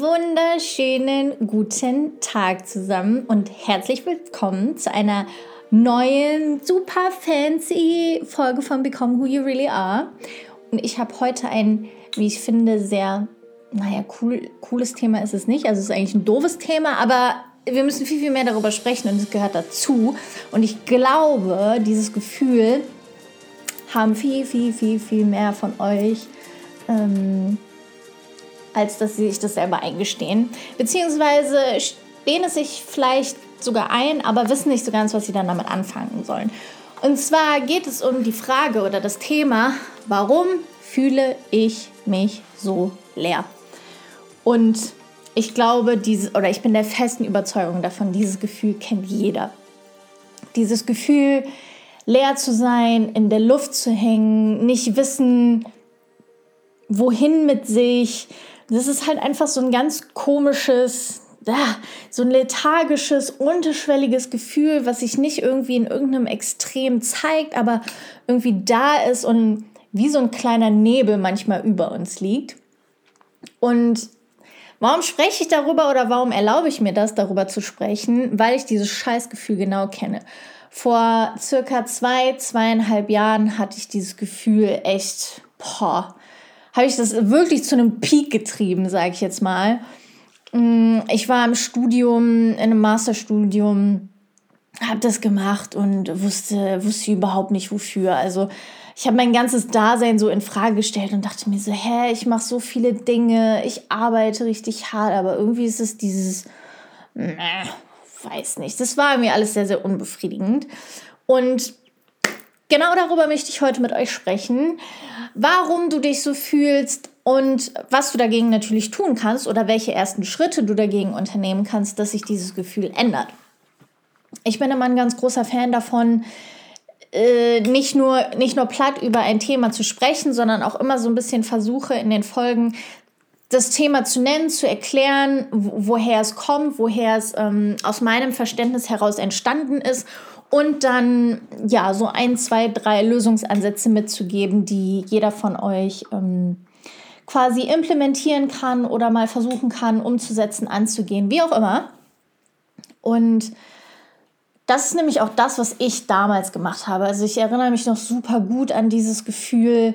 wunderschönen guten Tag zusammen und herzlich willkommen zu einer neuen, super fancy Folge von Become Who You Really Are. Und ich habe heute ein, wie ich finde, sehr, naja, cool, cooles Thema ist es nicht. Also es ist eigentlich ein doofes Thema, aber wir müssen viel, viel mehr darüber sprechen und es gehört dazu. Und ich glaube, dieses Gefühl haben viel, viel, viel, viel mehr von euch. Ähm, als dass sie sich das selber eingestehen. Beziehungsweise stehen es sich vielleicht sogar ein, aber wissen nicht so ganz, was sie dann damit anfangen sollen. Und zwar geht es um die Frage oder das Thema, warum fühle ich mich so leer? Und ich glaube, diese, oder ich bin der festen Überzeugung davon, dieses Gefühl kennt jeder. Dieses Gefühl, leer zu sein, in der Luft zu hängen, nicht wissen, wohin mit sich, das ist halt einfach so ein ganz komisches, so ein lethargisches, unterschwelliges Gefühl, was sich nicht irgendwie in irgendeinem Extrem zeigt, aber irgendwie da ist und wie so ein kleiner Nebel manchmal über uns liegt. Und warum spreche ich darüber oder warum erlaube ich mir das, darüber zu sprechen? Weil ich dieses Scheißgefühl genau kenne. Vor circa zwei, zweieinhalb Jahren hatte ich dieses Gefühl echt, boah, habe ich das wirklich zu einem Peak getrieben, sage ich jetzt mal. Mm, ich war im Studium, in einem Masterstudium, habe das gemacht und wusste, wusste überhaupt nicht wofür. Also ich habe mein ganzes Dasein so in Frage gestellt und dachte mir so, hä, ich mache so viele Dinge, ich arbeite richtig hart, aber irgendwie ist es dieses, äh, weiß nicht. Das war mir alles sehr, sehr unbefriedigend. Und genau darüber möchte ich heute mit euch sprechen warum du dich so fühlst und was du dagegen natürlich tun kannst oder welche ersten Schritte du dagegen unternehmen kannst, dass sich dieses Gefühl ändert. Ich bin immer ein ganz großer Fan davon, äh, nicht, nur, nicht nur platt über ein Thema zu sprechen, sondern auch immer so ein bisschen versuche in den Folgen das Thema zu nennen, zu erklären, woher es kommt, woher es ähm, aus meinem Verständnis heraus entstanden ist und dann ja so ein, zwei, drei Lösungsansätze mitzugeben, die jeder von euch ähm, quasi implementieren kann oder mal versuchen kann, umzusetzen, anzugehen, wie auch immer. Und das ist nämlich auch das, was ich damals gemacht habe. Also ich erinnere mich noch super gut an dieses Gefühl,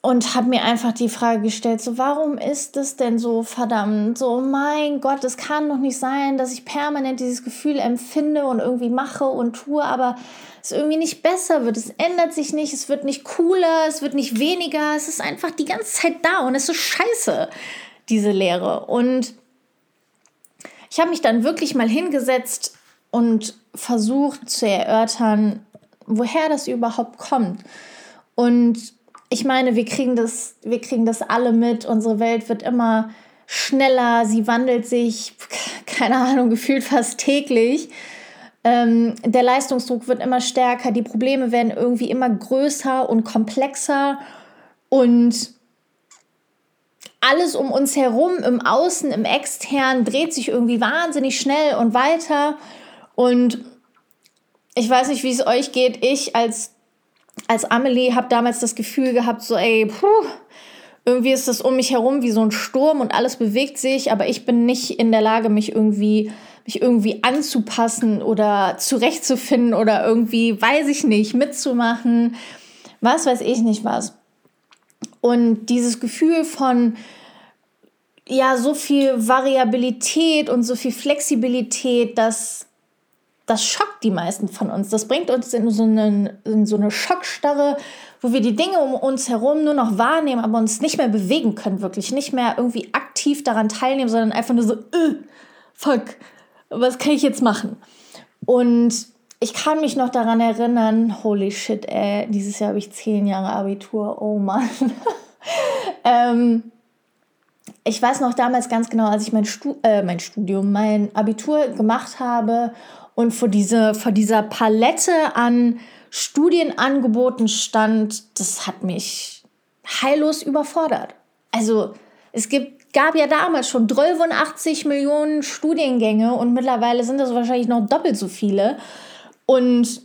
und habe mir einfach die Frage gestellt, so warum ist das denn so verdammt? So mein Gott, es kann doch nicht sein, dass ich permanent dieses Gefühl empfinde und irgendwie mache und tue, aber es irgendwie nicht besser wird. Es ändert sich nicht, es wird nicht cooler, es wird nicht weniger, es ist einfach die ganze Zeit da und es ist scheiße, diese Lehre. Und ich habe mich dann wirklich mal hingesetzt und versucht zu erörtern, woher das überhaupt kommt. Und ich meine, wir kriegen das, wir kriegen das alle mit. Unsere Welt wird immer schneller, sie wandelt sich, keine Ahnung, gefühlt fast täglich. Ähm, der Leistungsdruck wird immer stärker, die Probleme werden irgendwie immer größer und komplexer und alles um uns herum, im Außen, im Externen, dreht sich irgendwie wahnsinnig schnell und weiter. Und ich weiß nicht, wie es euch geht. Ich als als Amelie habe damals das Gefühl gehabt, so, ey, puh, irgendwie ist das um mich herum wie so ein Sturm und alles bewegt sich, aber ich bin nicht in der Lage, mich irgendwie, mich irgendwie anzupassen oder zurechtzufinden oder irgendwie, weiß ich nicht, mitzumachen. Was weiß ich nicht was. Und dieses Gefühl von, ja, so viel Variabilität und so viel Flexibilität, dass das schockt die meisten von uns. Das bringt uns in so, eine, in so eine Schockstarre, wo wir die Dinge um uns herum nur noch wahrnehmen, aber uns nicht mehr bewegen können, wirklich nicht mehr irgendwie aktiv daran teilnehmen, sondern einfach nur so, äh, fuck, was kann ich jetzt machen? Und ich kann mich noch daran erinnern, holy shit, ey, dieses Jahr habe ich zehn Jahre Abitur, oh Mann. ähm, ich weiß noch damals ganz genau, als ich mein, Stu äh, mein Studium, mein Abitur gemacht habe und vor, diese, vor dieser Palette an Studienangeboten stand, das hat mich heillos überfordert. Also es gibt, gab ja damals schon 83 Millionen Studiengänge und mittlerweile sind das wahrscheinlich noch doppelt so viele. Und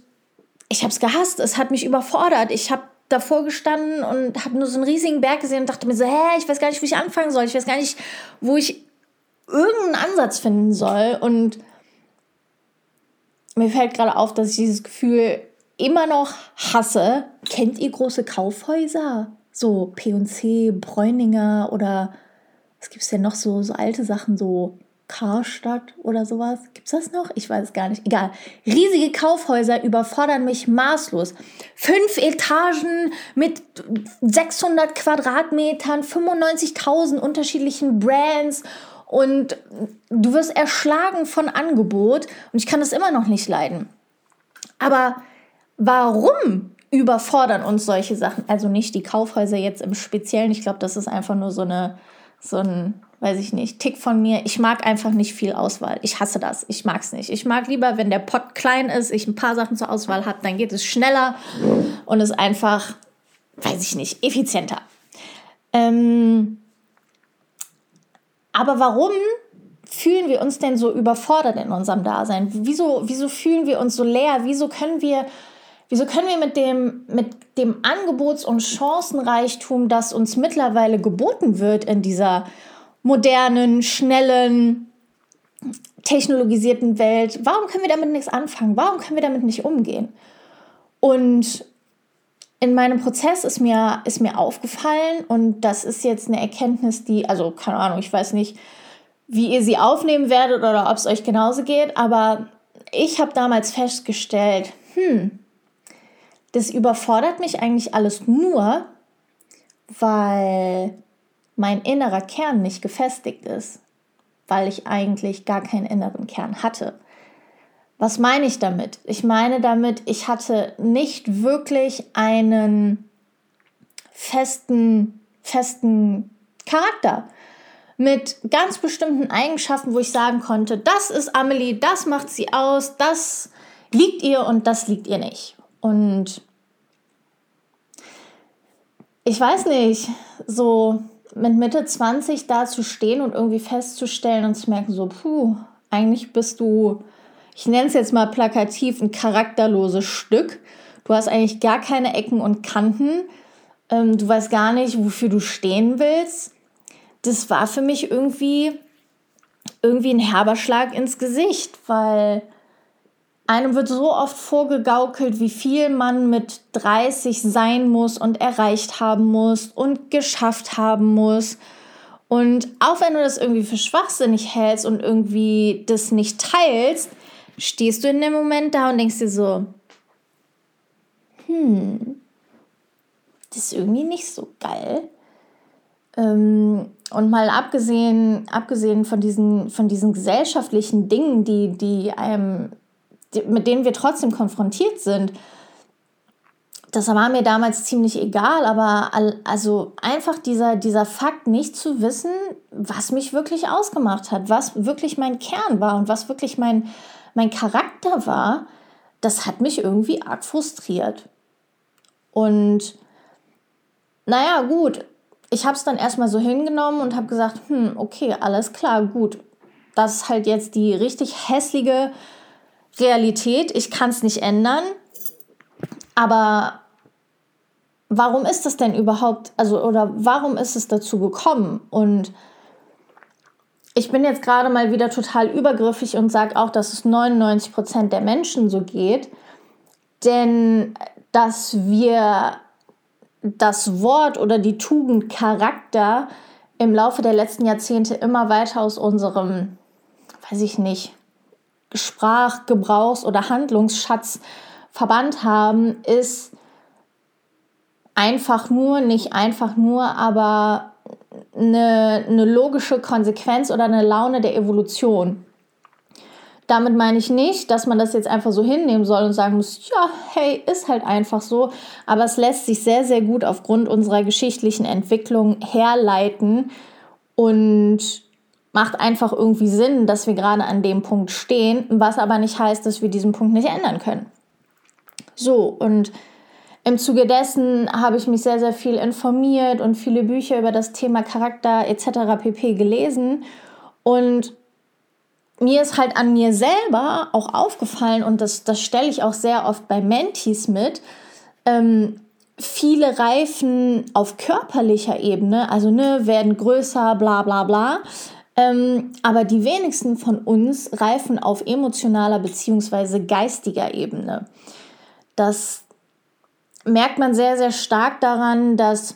ich habe es gehasst, es hat mich überfordert. Ich habe davor gestanden und habe nur so einen riesigen Berg gesehen und dachte mir so, hä, ich weiß gar nicht, wo ich anfangen soll. Ich weiß gar nicht, wo ich irgendeinen Ansatz finden soll. Und mir fällt gerade auf, dass ich dieses Gefühl immer noch hasse. Kennt ihr große Kaufhäuser? So P&C, Bräuninger oder was gibt es denn noch so, so alte Sachen, so Karstadt oder sowas. Gibt es das noch? Ich weiß es gar nicht. Egal. Riesige Kaufhäuser überfordern mich maßlos. Fünf Etagen mit 600 Quadratmetern, 95.000 unterschiedlichen Brands und du wirst erschlagen von Angebot und ich kann das immer noch nicht leiden. Aber warum überfordern uns solche Sachen? Also nicht die Kaufhäuser jetzt im Speziellen. Ich glaube, das ist einfach nur so eine so ein weiß ich nicht, Tick von mir. Ich mag einfach nicht viel Auswahl. Ich hasse das. Ich mag es nicht. Ich mag lieber, wenn der Pot klein ist, ich ein paar Sachen zur Auswahl habe, dann geht es schneller und ist einfach, weiß ich nicht, effizienter. Ähm, aber warum fühlen wir uns denn so überfordert in unserem Dasein? Wieso, wieso fühlen wir uns so leer? Wieso können wir, wieso können wir mit dem, mit dem Angebots- und Chancenreichtum, das uns mittlerweile geboten wird in dieser modernen, schnellen, technologisierten Welt, warum können wir damit nichts anfangen? Warum können wir damit nicht umgehen? Und in meinem Prozess ist mir, ist mir aufgefallen, und das ist jetzt eine Erkenntnis, die, also keine Ahnung, ich weiß nicht, wie ihr sie aufnehmen werdet oder ob es euch genauso geht, aber ich habe damals festgestellt, hm, das überfordert mich eigentlich alles nur, weil mein innerer Kern nicht gefestigt ist, weil ich eigentlich gar keinen inneren Kern hatte. Was meine ich damit? Ich meine damit, ich hatte nicht wirklich einen festen, festen Charakter mit ganz bestimmten Eigenschaften, wo ich sagen konnte, das ist Amelie, das macht sie aus, das liegt ihr und das liegt ihr nicht. Und ich weiß nicht, so mit Mitte 20 da zu stehen und irgendwie festzustellen und zu merken, so, puh, eigentlich bist du, ich nenne es jetzt mal plakativ, ein charakterloses Stück. Du hast eigentlich gar keine Ecken und Kanten. Ähm, du weißt gar nicht, wofür du stehen willst. Das war für mich irgendwie, irgendwie ein herber Schlag ins Gesicht, weil einem wird so oft vorgegaukelt, wie viel man mit 30 sein muss und erreicht haben muss und geschafft haben muss. Und auch wenn du das irgendwie für schwachsinnig hältst und irgendwie das nicht teilst, stehst du in dem Moment da und denkst dir so, hm, das ist irgendwie nicht so geil. Ähm, und mal abgesehen, abgesehen von diesen, von diesen gesellschaftlichen Dingen, die, die einem mit denen wir trotzdem konfrontiert sind, das war mir damals ziemlich egal, aber also einfach dieser, dieser Fakt, nicht zu wissen, was mich wirklich ausgemacht hat, was wirklich mein Kern war und was wirklich mein, mein Charakter war, das hat mich irgendwie arg frustriert. Und naja, gut, ich habe es dann erstmal so hingenommen und habe gesagt, hm, okay, alles klar, gut. Das ist halt jetzt die richtig hässliche Realität, ich kann es nicht ändern. Aber warum ist das denn überhaupt, also oder warum ist es dazu gekommen? Und ich bin jetzt gerade mal wieder total übergriffig und sage auch, dass es 99 Prozent der Menschen so geht. Denn dass wir das Wort oder die Tugend Charakter im Laufe der letzten Jahrzehnte immer weiter aus unserem, weiß ich nicht, Sprachgebrauchs- oder Handlungsschatz verbannt haben, ist einfach nur, nicht einfach nur, aber eine, eine logische Konsequenz oder eine Laune der Evolution. Damit meine ich nicht, dass man das jetzt einfach so hinnehmen soll und sagen muss, ja, hey, ist halt einfach so. Aber es lässt sich sehr, sehr gut aufgrund unserer geschichtlichen Entwicklung herleiten und macht einfach irgendwie Sinn, dass wir gerade an dem Punkt stehen, was aber nicht heißt, dass wir diesen Punkt nicht ändern können. So, und im Zuge dessen habe ich mich sehr, sehr viel informiert und viele Bücher über das Thema Charakter etc. pp gelesen. Und mir ist halt an mir selber auch aufgefallen, und das, das stelle ich auch sehr oft bei Mentees mit, ähm, viele reifen auf körperlicher Ebene, also ne, werden größer, bla bla bla. Ähm, aber die wenigsten von uns reifen auf emotionaler bzw. geistiger Ebene. Das merkt man sehr, sehr stark daran, dass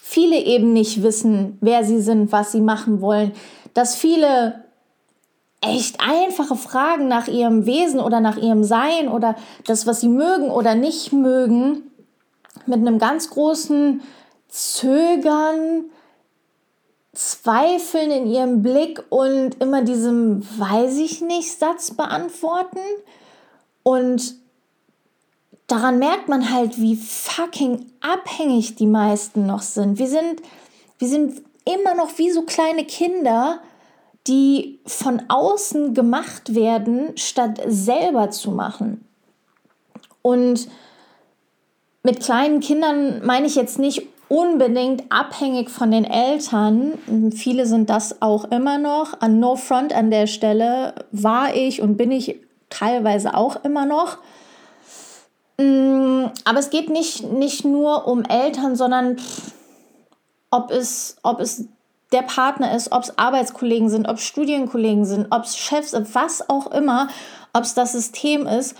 viele eben nicht wissen, wer sie sind, was sie machen wollen, dass viele echt einfache Fragen nach ihrem Wesen oder nach ihrem Sein oder das, was sie mögen oder nicht mögen, mit einem ganz großen Zögern, Zweifeln in ihrem Blick und immer diesem weiß ich nicht Satz beantworten. Und daran merkt man halt, wie fucking abhängig die meisten noch sind. Wir sind, wir sind immer noch wie so kleine Kinder, die von außen gemacht werden, statt selber zu machen. Und mit kleinen Kindern meine ich jetzt nicht unbedingt abhängig von den Eltern. Viele sind das auch immer noch. An No Front an der Stelle war ich und bin ich teilweise auch immer noch. Mm, aber es geht nicht, nicht nur um Eltern, sondern ob es, ob es der Partner ist, ob es Arbeitskollegen sind, ob es Studienkollegen sind, ob es Chefs, was auch immer, ob es das System ist.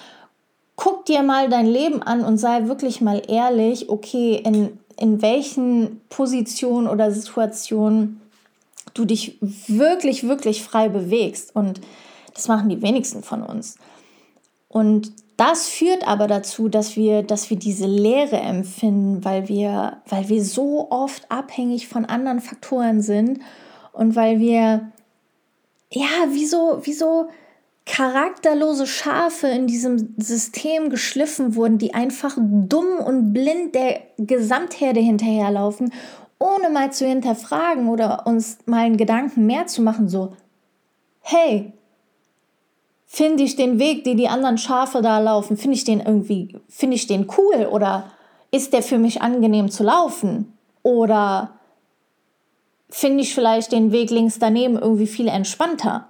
Guck dir mal dein Leben an und sei wirklich mal ehrlich, okay, in, in welchen Positionen oder Situationen du dich wirklich, wirklich frei bewegst. Und das machen die wenigsten von uns. Und das führt aber dazu, dass wir, dass wir diese Leere empfinden, weil wir, weil wir so oft abhängig von anderen Faktoren sind und weil wir, ja, wie so, wie so charakterlose Schafe in diesem System geschliffen wurden, die einfach dumm und blind der Gesamtherde hinterherlaufen, ohne mal zu hinterfragen oder uns mal einen Gedanken mehr zu machen, so, hey, Finde ich den Weg, den die anderen Schafe da laufen, finde ich den irgendwie, finde ich den cool oder ist der für mich angenehm zu laufen? Oder finde ich vielleicht den Weg links daneben irgendwie viel entspannter?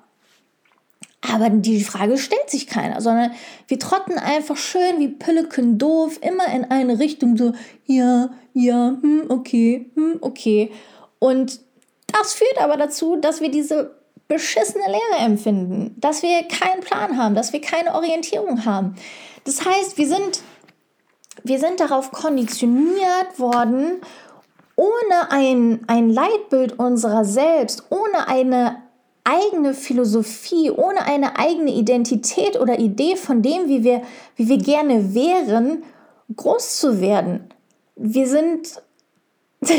Aber die Frage stellt sich keiner, sondern wir trotten einfach schön wie Pülleken doof immer in eine Richtung so, ja, ja, hm, okay, hm, okay. Und das führt aber dazu, dass wir diese beschissene Leere empfinden, dass wir keinen Plan haben, dass wir keine Orientierung haben. Das heißt, wir sind, wir sind darauf konditioniert worden, ohne ein, ein Leitbild unserer selbst, ohne eine eigene Philosophie, ohne eine eigene Identität oder Idee von dem, wie wir, wie wir gerne wären, groß zu werden. Wir sind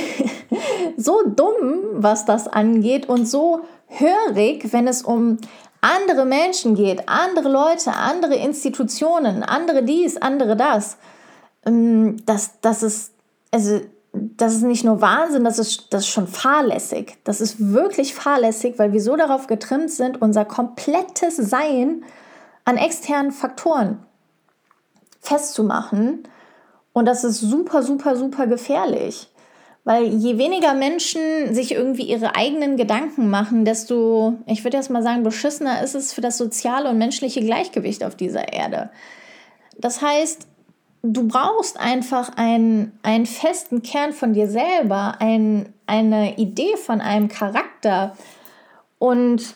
so dumm, was das angeht und so hörig, wenn es um andere Menschen geht, andere Leute, andere Institutionen, andere dies, andere das. Ähm, das, das, ist, also, das ist nicht nur Wahnsinn, das ist, das ist schon fahrlässig. Das ist wirklich fahrlässig, weil wir so darauf getrimmt sind, unser komplettes Sein an externen Faktoren festzumachen. Und das ist super, super, super gefährlich. Weil je weniger Menschen sich irgendwie ihre eigenen Gedanken machen, desto, ich würde jetzt mal sagen, beschissener ist es für das soziale und menschliche Gleichgewicht auf dieser Erde. Das heißt, du brauchst einfach einen, einen festen Kern von dir selber, ein, eine Idee von einem Charakter. Und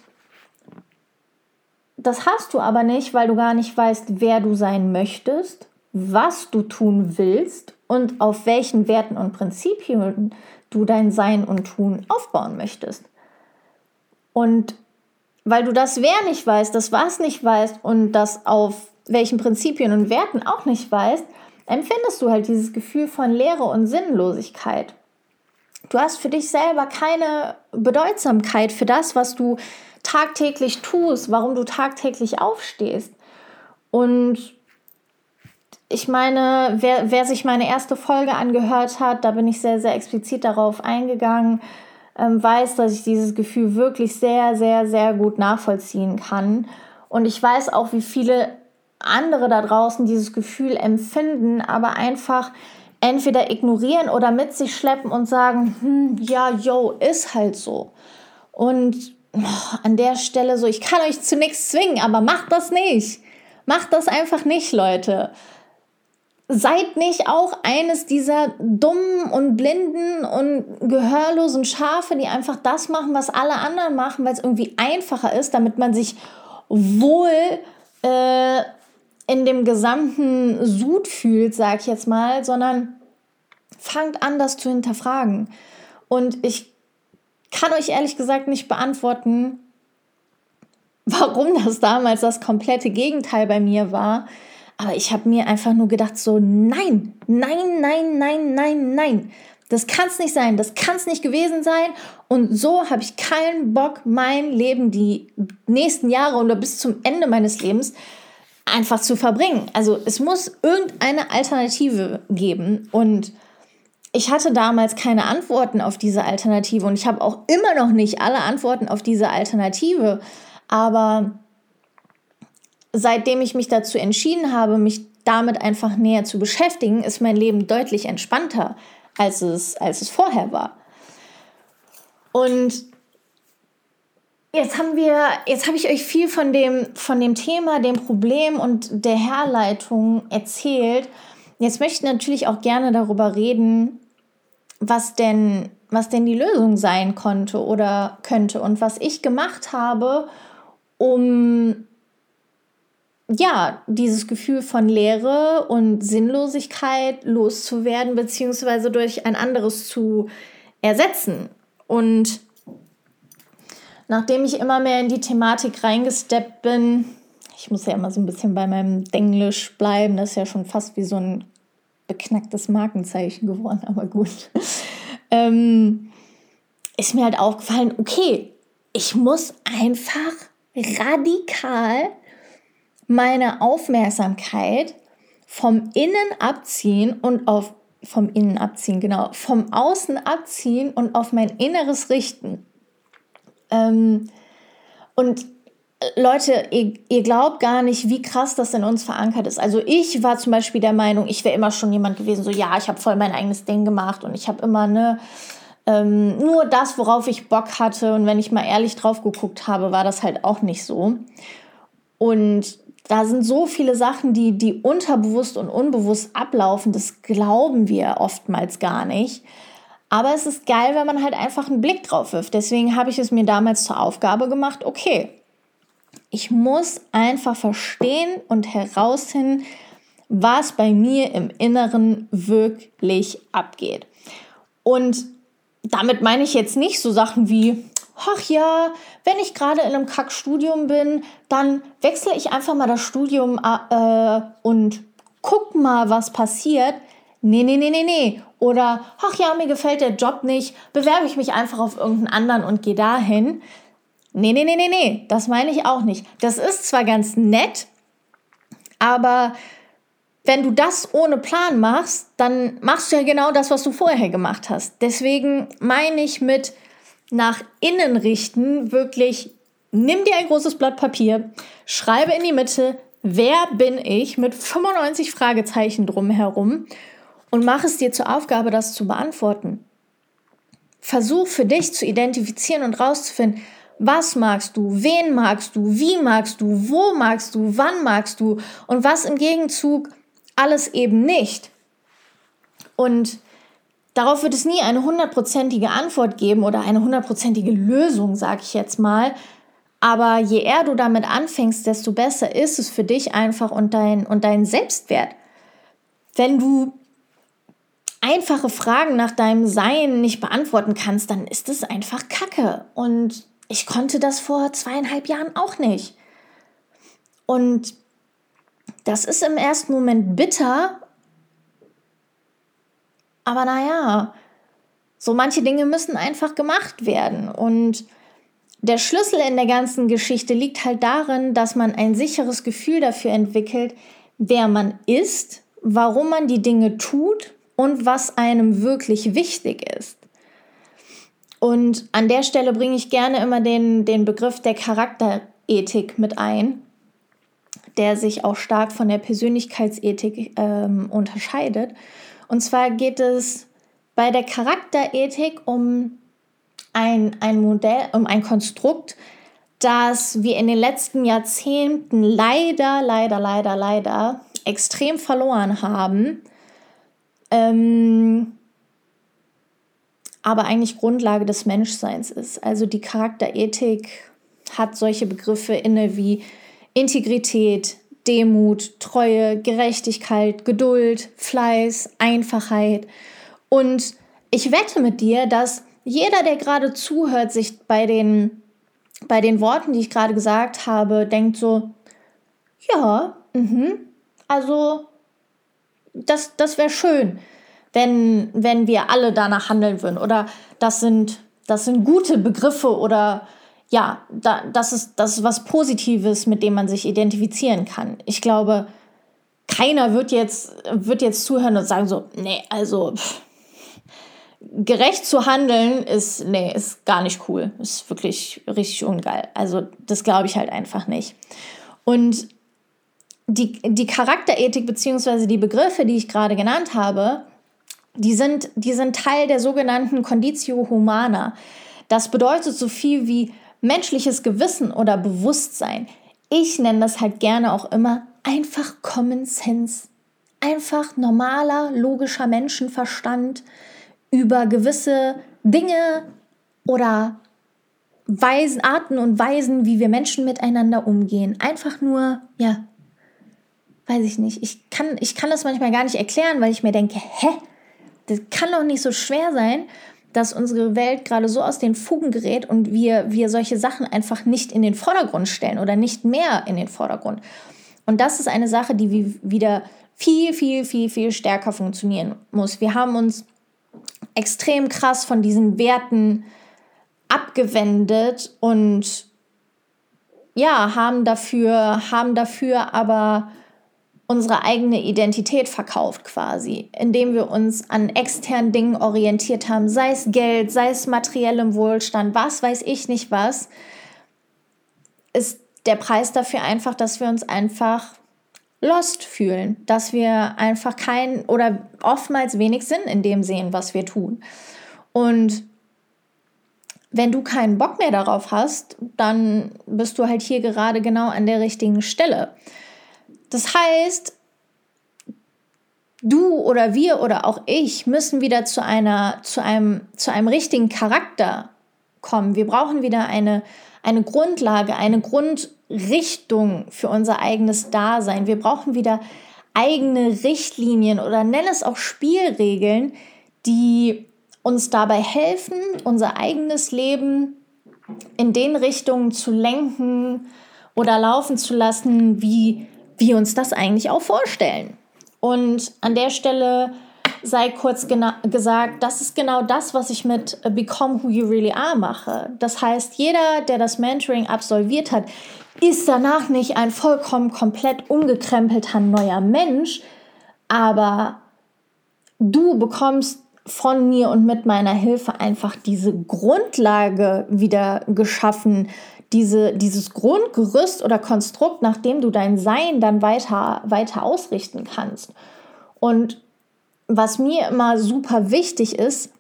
das hast du aber nicht, weil du gar nicht weißt, wer du sein möchtest, was du tun willst und auf welchen Werten und Prinzipien du dein Sein und Tun aufbauen möchtest. Und weil du das Wer nicht weißt, das Was nicht weißt und das auf welchen Prinzipien und Werten auch nicht weißt, empfindest du halt dieses Gefühl von Leere und Sinnlosigkeit. Du hast für dich selber keine Bedeutsamkeit für das, was du tagtäglich tust, warum du tagtäglich aufstehst. Und ich meine, wer, wer sich meine erste Folge angehört hat, da bin ich sehr, sehr explizit darauf eingegangen, ähm, weiß, dass ich dieses Gefühl wirklich sehr, sehr, sehr gut nachvollziehen kann. Und ich weiß auch, wie viele andere da draußen dieses Gefühl empfinden, aber einfach entweder ignorieren oder mit sich schleppen und sagen, hm, ja, yo, ist halt so. Und oh, an der Stelle so, ich kann euch zu nichts zwingen, aber macht das nicht. Macht das einfach nicht, Leute seid nicht auch eines dieser dummen und blinden und gehörlosen Schafe, die einfach das machen, was alle anderen machen, weil es irgendwie einfacher ist, damit man sich wohl äh, in dem gesamten Sud fühlt, sag ich jetzt mal, sondern fangt an, das zu hinterfragen. Und ich kann euch ehrlich gesagt nicht beantworten, warum das damals das komplette Gegenteil bei mir war. Aber ich habe mir einfach nur gedacht, so nein, nein, nein, nein, nein, nein. Das kann es nicht sein, das kann es nicht gewesen sein. Und so habe ich keinen Bock, mein Leben die nächsten Jahre oder bis zum Ende meines Lebens einfach zu verbringen. Also es muss irgendeine Alternative geben. Und ich hatte damals keine Antworten auf diese Alternative und ich habe auch immer noch nicht alle Antworten auf diese Alternative. Aber seitdem ich mich dazu entschieden habe, mich damit einfach näher zu beschäftigen, ist mein Leben deutlich entspannter, als es, als es vorher war. Und jetzt haben wir, jetzt habe ich euch viel von dem, von dem Thema, dem Problem und der Herleitung erzählt. Jetzt möchte ich natürlich auch gerne darüber reden, was denn, was denn die Lösung sein konnte oder könnte und was ich gemacht habe, um ja, dieses Gefühl von Leere und Sinnlosigkeit loszuwerden, beziehungsweise durch ein anderes zu ersetzen. Und nachdem ich immer mehr in die Thematik reingesteppt bin, ich muss ja immer so ein bisschen bei meinem Denglisch bleiben, das ist ja schon fast wie so ein beknacktes Markenzeichen geworden, aber gut. ähm, ist mir halt aufgefallen, okay, ich muss einfach radikal meine Aufmerksamkeit vom Innen abziehen und auf vom Innen abziehen, genau, vom Außen abziehen und auf mein Inneres richten. Ähm, und äh, Leute, ihr, ihr, glaubt gar nicht, wie krass das in uns verankert ist. Also ich war zum Beispiel der Meinung, ich wäre immer schon jemand gewesen, so ja, ich habe voll mein eigenes Ding gemacht und ich habe immer ne, ähm, nur das, worauf ich Bock hatte. Und wenn ich mal ehrlich drauf geguckt habe, war das halt auch nicht so. Und da sind so viele Sachen, die, die unterbewusst und unbewusst ablaufen, das glauben wir oftmals gar nicht. Aber es ist geil, wenn man halt einfach einen Blick drauf wirft. Deswegen habe ich es mir damals zur Aufgabe gemacht, okay, ich muss einfach verstehen und herausfinden, was bei mir im Inneren wirklich abgeht. Und damit meine ich jetzt nicht so Sachen wie, ach ja, wenn ich gerade in einem Kackstudium bin, dann wechsle ich einfach mal das Studium äh, und guck mal, was passiert. Nee, nee, nee, nee, nee. Oder, ach ja, mir gefällt der Job nicht, bewerbe ich mich einfach auf irgendeinen anderen und gehe dahin. Nee, nee, nee, nee, nee, das meine ich auch nicht. Das ist zwar ganz nett, aber wenn du das ohne Plan machst, dann machst du ja genau das, was du vorher gemacht hast. Deswegen meine ich mit, nach innen richten, wirklich nimm dir ein großes Blatt Papier, schreibe in die Mitte, wer bin ich mit 95 Fragezeichen drumherum und mach es dir zur Aufgabe, das zu beantworten. Versuch für dich zu identifizieren und rauszufinden, was magst du, wen magst du, wie magst du, wo magst du, wann magst du und was im Gegenzug alles eben nicht. Und Darauf wird es nie eine hundertprozentige Antwort geben oder eine hundertprozentige Lösung, sage ich jetzt mal. Aber je eher du damit anfängst, desto besser ist es für dich einfach und dein, und dein Selbstwert. Wenn du einfache Fragen nach deinem Sein nicht beantworten kannst, dann ist es einfach Kacke. Und ich konnte das vor zweieinhalb Jahren auch nicht. Und das ist im ersten Moment bitter aber naja, so manche Dinge müssen einfach gemacht werden. Und der Schlüssel in der ganzen Geschichte liegt halt darin, dass man ein sicheres Gefühl dafür entwickelt, wer man ist, warum man die Dinge tut und was einem wirklich wichtig ist. Und an der Stelle bringe ich gerne immer den, den Begriff der Charakterethik mit ein, der sich auch stark von der Persönlichkeitsethik ähm, unterscheidet. Und zwar geht es bei der Charakterethik um ein, ein Modell, um ein Konstrukt, das wir in den letzten Jahrzehnten leider, leider, leider, leider extrem verloren haben, ähm, aber eigentlich Grundlage des Menschseins ist. Also die Charakterethik hat solche Begriffe inne wie Integrität, Demut, Treue, Gerechtigkeit, Geduld, Fleiß, Einfachheit. Und ich wette mit dir, dass jeder, der gerade zuhört, sich bei den, bei den Worten, die ich gerade gesagt habe, denkt so, ja, mh, also das, das wäre schön, wenn, wenn wir alle danach handeln würden. Oder das sind, das sind gute Begriffe oder ja, da, das, ist, das ist was Positives, mit dem man sich identifizieren kann. Ich glaube, keiner wird jetzt, wird jetzt zuhören und sagen so, nee, also pff, gerecht zu handeln ist, nee, ist gar nicht cool. Ist wirklich richtig ungeil. Also das glaube ich halt einfach nicht. Und die, die Charakterethik bzw. die Begriffe, die ich gerade genannt habe, die sind, die sind Teil der sogenannten Conditio Humana. Das bedeutet so viel wie menschliches Gewissen oder Bewusstsein. Ich nenne das halt gerne auch immer einfach Common Sense. Einfach normaler, logischer Menschenverstand über gewisse Dinge oder Weisen, Arten und Weisen, wie wir Menschen miteinander umgehen. Einfach nur, ja, weiß ich nicht. Ich kann, ich kann das manchmal gar nicht erklären, weil ich mir denke, hä? Das kann doch nicht so schwer sein dass unsere Welt gerade so aus den Fugen gerät und wir, wir solche Sachen einfach nicht in den Vordergrund stellen oder nicht mehr in den Vordergrund. Und das ist eine Sache, die wieder viel, viel, viel, viel stärker funktionieren muss. Wir haben uns extrem krass von diesen Werten abgewendet und ja, haben dafür, haben dafür aber unsere eigene Identität verkauft quasi, indem wir uns an externen Dingen orientiert haben, sei es Geld, sei es materiellem Wohlstand, was weiß ich nicht was, ist der Preis dafür einfach, dass wir uns einfach lost fühlen, dass wir einfach kein oder oftmals wenig Sinn in dem sehen, was wir tun. Und wenn du keinen Bock mehr darauf hast, dann bist du halt hier gerade genau an der richtigen Stelle. Das heißt, du oder wir oder auch ich müssen wieder zu einer, zu einem, zu einem richtigen Charakter kommen. Wir brauchen wieder eine, eine Grundlage, eine Grundrichtung für unser eigenes Dasein. Wir brauchen wieder eigene Richtlinien oder nenne es auch Spielregeln, die uns dabei helfen, unser eigenes Leben in den Richtungen zu lenken oder laufen zu lassen, wie wir uns das eigentlich auch vorstellen. Und an der Stelle sei kurz gesagt, das ist genau das, was ich mit Become Who You Really Are mache. Das heißt, jeder, der das Mentoring absolviert hat, ist danach nicht ein vollkommen komplett umgekrempelter neuer Mensch, aber du bekommst von mir und mit meiner Hilfe einfach diese Grundlage wieder geschaffen, diese, dieses Grundgerüst oder Konstrukt, nach dem du dein Sein dann weiter, weiter ausrichten kannst. Und was mir immer super wichtig ist,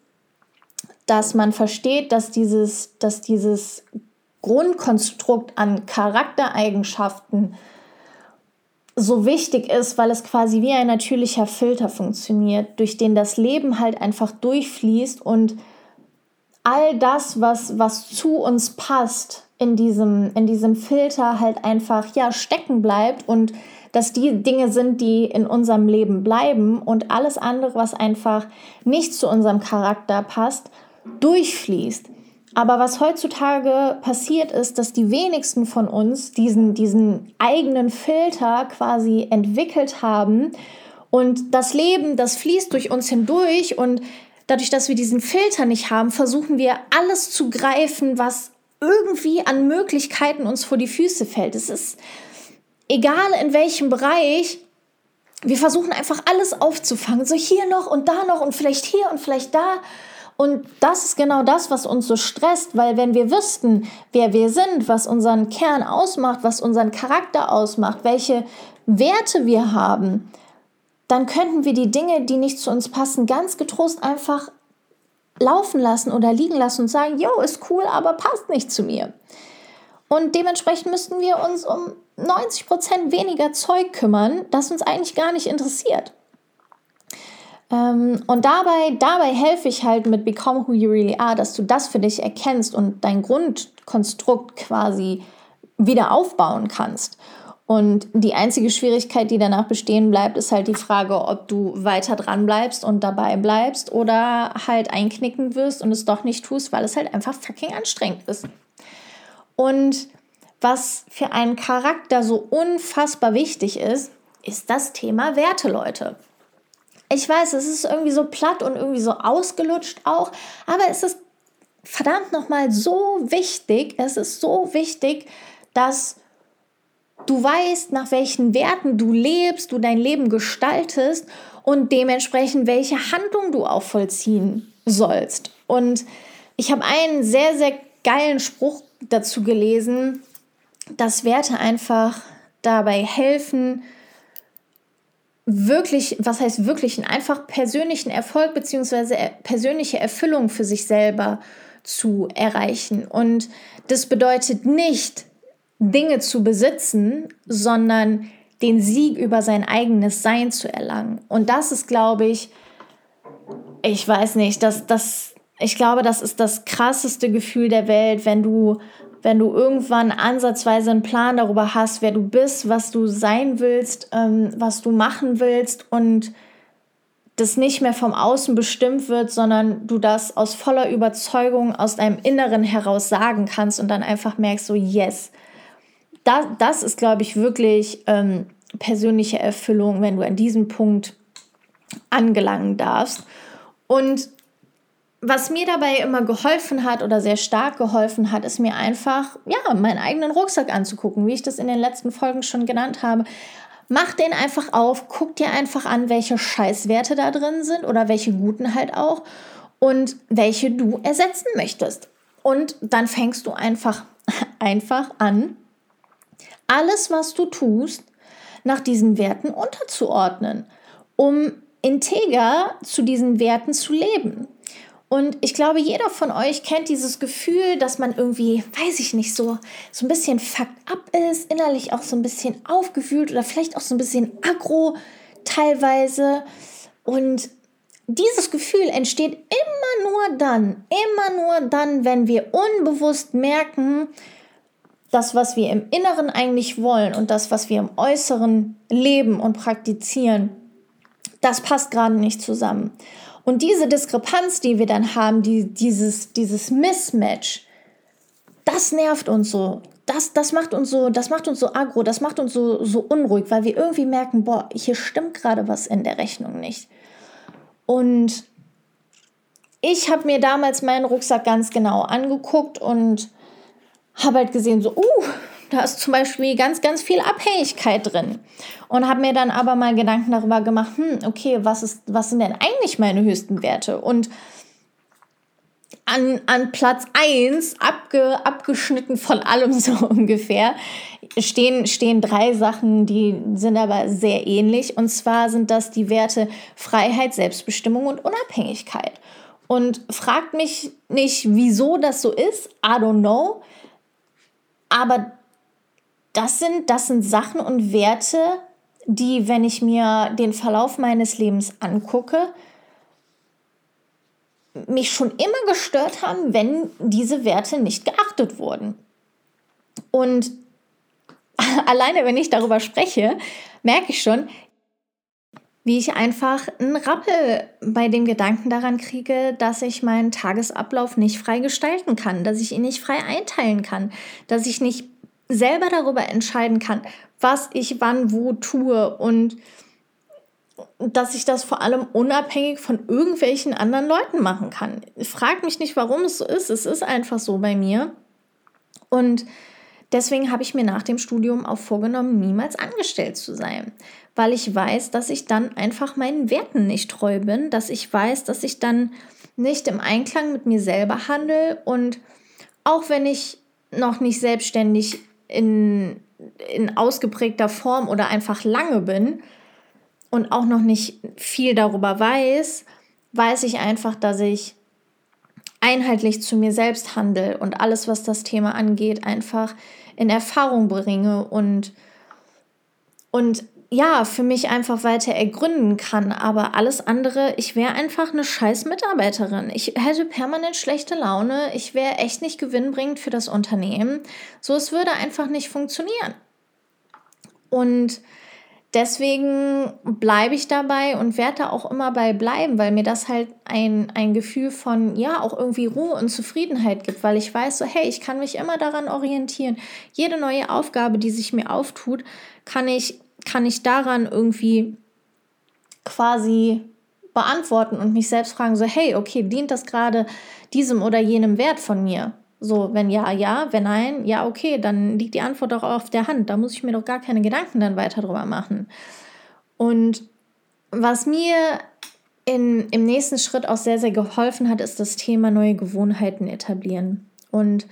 dass man versteht, dass dieses, dass dieses Grundkonstrukt an Charaktereigenschaften so wichtig ist, weil es quasi wie ein natürlicher Filter funktioniert, durch den das Leben halt einfach durchfließt und all das, was, was zu uns passt, in diesem, in diesem Filter halt einfach ja stecken bleibt und dass die Dinge sind, die in unserem Leben bleiben und alles andere, was einfach nicht zu unserem Charakter passt, durchfließt. Aber was heutzutage passiert ist, dass die wenigsten von uns diesen, diesen eigenen Filter quasi entwickelt haben und das Leben, das fließt durch uns hindurch und dadurch, dass wir diesen Filter nicht haben, versuchen wir alles zu greifen, was irgendwie an Möglichkeiten uns vor die Füße fällt. Es ist egal in welchem Bereich, wir versuchen einfach alles aufzufangen. So hier noch und da noch und vielleicht hier und vielleicht da. Und das ist genau das, was uns so stresst, weil wenn wir wüssten, wer wir sind, was unseren Kern ausmacht, was unseren Charakter ausmacht, welche Werte wir haben, dann könnten wir die Dinge, die nicht zu uns passen, ganz getrost einfach laufen lassen oder liegen lassen und sagen, jo, ist cool, aber passt nicht zu mir. Und dementsprechend müssten wir uns um 90 Prozent weniger Zeug kümmern, das uns eigentlich gar nicht interessiert. Ähm, und dabei, dabei helfe ich halt mit Become Who You Really Are, dass du das für dich erkennst und dein Grundkonstrukt quasi wieder aufbauen kannst. Und die einzige Schwierigkeit, die danach bestehen bleibt, ist halt die Frage, ob du weiter dran bleibst und dabei bleibst oder halt einknicken wirst und es doch nicht tust, weil es halt einfach fucking anstrengend ist. Und was für einen Charakter so unfassbar wichtig ist, ist das Thema Werte, Leute. Ich weiß, es ist irgendwie so platt und irgendwie so ausgelutscht auch, aber es ist verdammt nochmal so wichtig, es ist so wichtig, dass Du weißt, nach welchen Werten du lebst, du dein Leben gestaltest und dementsprechend welche Handlung du auch vollziehen sollst. Und ich habe einen sehr, sehr geilen Spruch dazu gelesen, dass Werte einfach dabei helfen, wirklich, was heißt wirklich, einfach persönlichen Erfolg bzw. persönliche Erfüllung für sich selber zu erreichen. Und das bedeutet nicht, Dinge zu besitzen, sondern den Sieg über sein eigenes Sein zu erlangen. Und das ist, glaube ich, ich weiß nicht, das, das, ich glaube, das ist das krasseste Gefühl der Welt, wenn du, wenn du irgendwann ansatzweise einen Plan darüber hast, wer du bist, was du sein willst, ähm, was du machen willst und das nicht mehr vom Außen bestimmt wird, sondern du das aus voller Überzeugung aus deinem Inneren heraus sagen kannst und dann einfach merkst, so, yes, das, das ist, glaube ich, wirklich ähm, persönliche Erfüllung, wenn du an diesem Punkt angelangen darfst. Und was mir dabei immer geholfen hat oder sehr stark geholfen hat, ist mir einfach, ja, meinen eigenen Rucksack anzugucken, wie ich das in den letzten Folgen schon genannt habe. Mach den einfach auf, guck dir einfach an, welche Scheißwerte da drin sind oder welche guten halt auch und welche du ersetzen möchtest. Und dann fängst du einfach, einfach an, alles, was du tust, nach diesen Werten unterzuordnen, um integer zu diesen Werten zu leben. Und ich glaube, jeder von euch kennt dieses Gefühl, dass man irgendwie, weiß ich nicht, so, so ein bisschen fucked up ist, innerlich auch so ein bisschen aufgewühlt oder vielleicht auch so ein bisschen aggro teilweise. Und dieses Gefühl entsteht immer nur dann, immer nur dann, wenn wir unbewusst merken, das, was wir im Inneren eigentlich wollen und das, was wir im Äußeren leben und praktizieren, das passt gerade nicht zusammen. Und diese Diskrepanz, die wir dann haben, die, dieses, dieses Mismatch, das nervt uns so. Das, das macht uns so, das macht uns so aggro, das macht uns so, so unruhig, weil wir irgendwie merken, boah, hier stimmt gerade was in der Rechnung nicht. Und ich habe mir damals meinen Rucksack ganz genau angeguckt und habe halt gesehen, so, uh, da ist zum Beispiel ganz, ganz viel Abhängigkeit drin. Und habe mir dann aber mal Gedanken darüber gemacht, hm, okay, was, ist, was sind denn eigentlich meine höchsten Werte? Und an, an Platz 1, abge, abgeschnitten von allem so ungefähr, stehen, stehen drei Sachen, die sind aber sehr ähnlich. Und zwar sind das die Werte Freiheit, Selbstbestimmung und Unabhängigkeit. Und fragt mich nicht, wieso das so ist. I don't know. Aber das sind, das sind Sachen und Werte, die, wenn ich mir den Verlauf meines Lebens angucke, mich schon immer gestört haben, wenn diese Werte nicht geachtet wurden. Und alleine, wenn ich darüber spreche, merke ich schon, wie ich einfach einen Rappel bei dem Gedanken daran kriege, dass ich meinen Tagesablauf nicht frei gestalten kann, dass ich ihn nicht frei einteilen kann, dass ich nicht selber darüber entscheiden kann, was ich wann wo tue und dass ich das vor allem unabhängig von irgendwelchen anderen Leuten machen kann. Frag mich nicht, warum es so ist. Es ist einfach so bei mir. Und deswegen habe ich mir nach dem Studium auch vorgenommen, niemals angestellt zu sein weil ich weiß, dass ich dann einfach meinen Werten nicht treu bin, dass ich weiß, dass ich dann nicht im Einklang mit mir selber handle und auch wenn ich noch nicht selbstständig in, in ausgeprägter Form oder einfach lange bin und auch noch nicht viel darüber weiß, weiß ich einfach, dass ich einheitlich zu mir selbst handle und alles, was das Thema angeht, einfach in Erfahrung bringe und, und ja, für mich einfach weiter ergründen kann. Aber alles andere, ich wäre einfach eine scheiß Mitarbeiterin. Ich hätte permanent schlechte Laune. Ich wäre echt nicht gewinnbringend für das Unternehmen. So, es würde einfach nicht funktionieren. Und deswegen bleibe ich dabei und werde da auch immer bei bleiben, weil mir das halt ein, ein Gefühl von, ja, auch irgendwie Ruhe und Zufriedenheit gibt, weil ich weiß so, hey, ich kann mich immer daran orientieren. Jede neue Aufgabe, die sich mir auftut, kann ich kann ich daran irgendwie quasi beantworten und mich selbst fragen, so, hey, okay, dient das gerade diesem oder jenem Wert von mir? So, wenn ja, ja, wenn nein, ja, okay, dann liegt die Antwort doch auf der Hand. Da muss ich mir doch gar keine Gedanken dann weiter drüber machen. Und was mir in, im nächsten Schritt auch sehr, sehr geholfen hat, ist das Thema neue Gewohnheiten etablieren. Und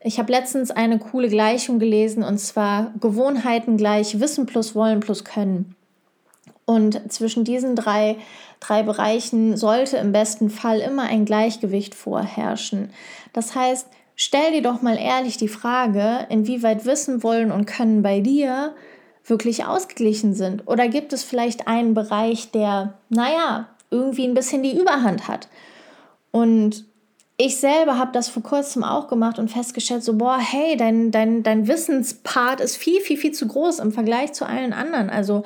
ich habe letztens eine coole Gleichung gelesen und zwar Gewohnheiten gleich Wissen plus Wollen plus Können. Und zwischen diesen drei, drei Bereichen sollte im besten Fall immer ein Gleichgewicht vorherrschen. Das heißt, stell dir doch mal ehrlich die Frage, inwieweit Wissen, Wollen und Können bei dir wirklich ausgeglichen sind. Oder gibt es vielleicht einen Bereich, der, naja, irgendwie ein bisschen die Überhand hat? Und ich selber habe das vor kurzem auch gemacht und festgestellt, so, boah, hey, dein, dein, dein Wissenspart ist viel, viel, viel zu groß im Vergleich zu allen anderen. Also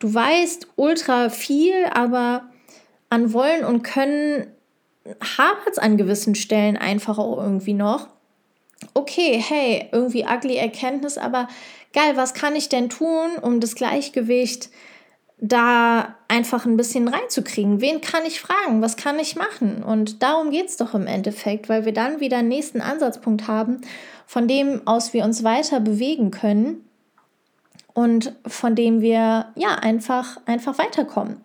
du weißt ultra viel, aber an Wollen und Können hapert es an gewissen Stellen einfach auch irgendwie noch. Okay, hey, irgendwie ugly Erkenntnis, aber geil, was kann ich denn tun, um das Gleichgewicht da einfach ein bisschen reinzukriegen. Wen kann ich fragen? Was kann ich machen? Und darum geht es doch im Endeffekt, weil wir dann wieder einen nächsten Ansatzpunkt haben, von dem aus wir uns weiter bewegen können und von dem wir ja einfach, einfach weiterkommen.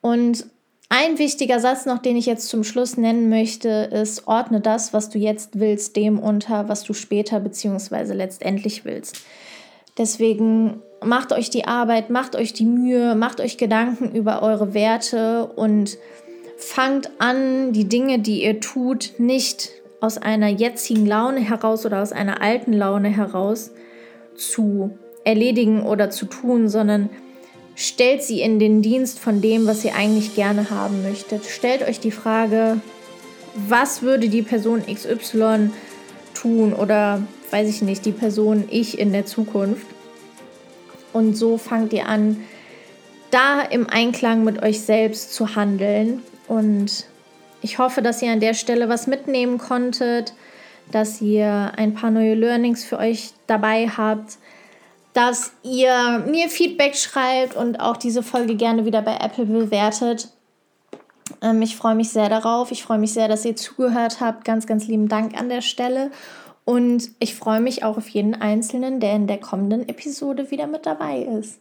Und ein wichtiger Satz noch, den ich jetzt zum Schluss nennen möchte, ist, ordne das, was du jetzt willst, dem unter, was du später bzw. letztendlich willst. Deswegen macht euch die Arbeit, macht euch die Mühe, macht euch Gedanken über eure Werte und fangt an, die Dinge, die ihr tut, nicht aus einer jetzigen Laune heraus oder aus einer alten Laune heraus zu erledigen oder zu tun, sondern stellt sie in den Dienst von dem, was ihr eigentlich gerne haben möchtet. Stellt euch die Frage, was würde die Person XY tun oder weiß ich nicht, die Person ich in der Zukunft. Und so fangt ihr an, da im Einklang mit euch selbst zu handeln. Und ich hoffe, dass ihr an der Stelle was mitnehmen konntet, dass ihr ein paar neue Learnings für euch dabei habt, dass ihr mir Feedback schreibt und auch diese Folge gerne wieder bei Apple bewertet. Ähm, ich freue mich sehr darauf. Ich freue mich sehr, dass ihr zugehört habt. Ganz, ganz lieben Dank an der Stelle. Und ich freue mich auch auf jeden Einzelnen, der in der kommenden Episode wieder mit dabei ist.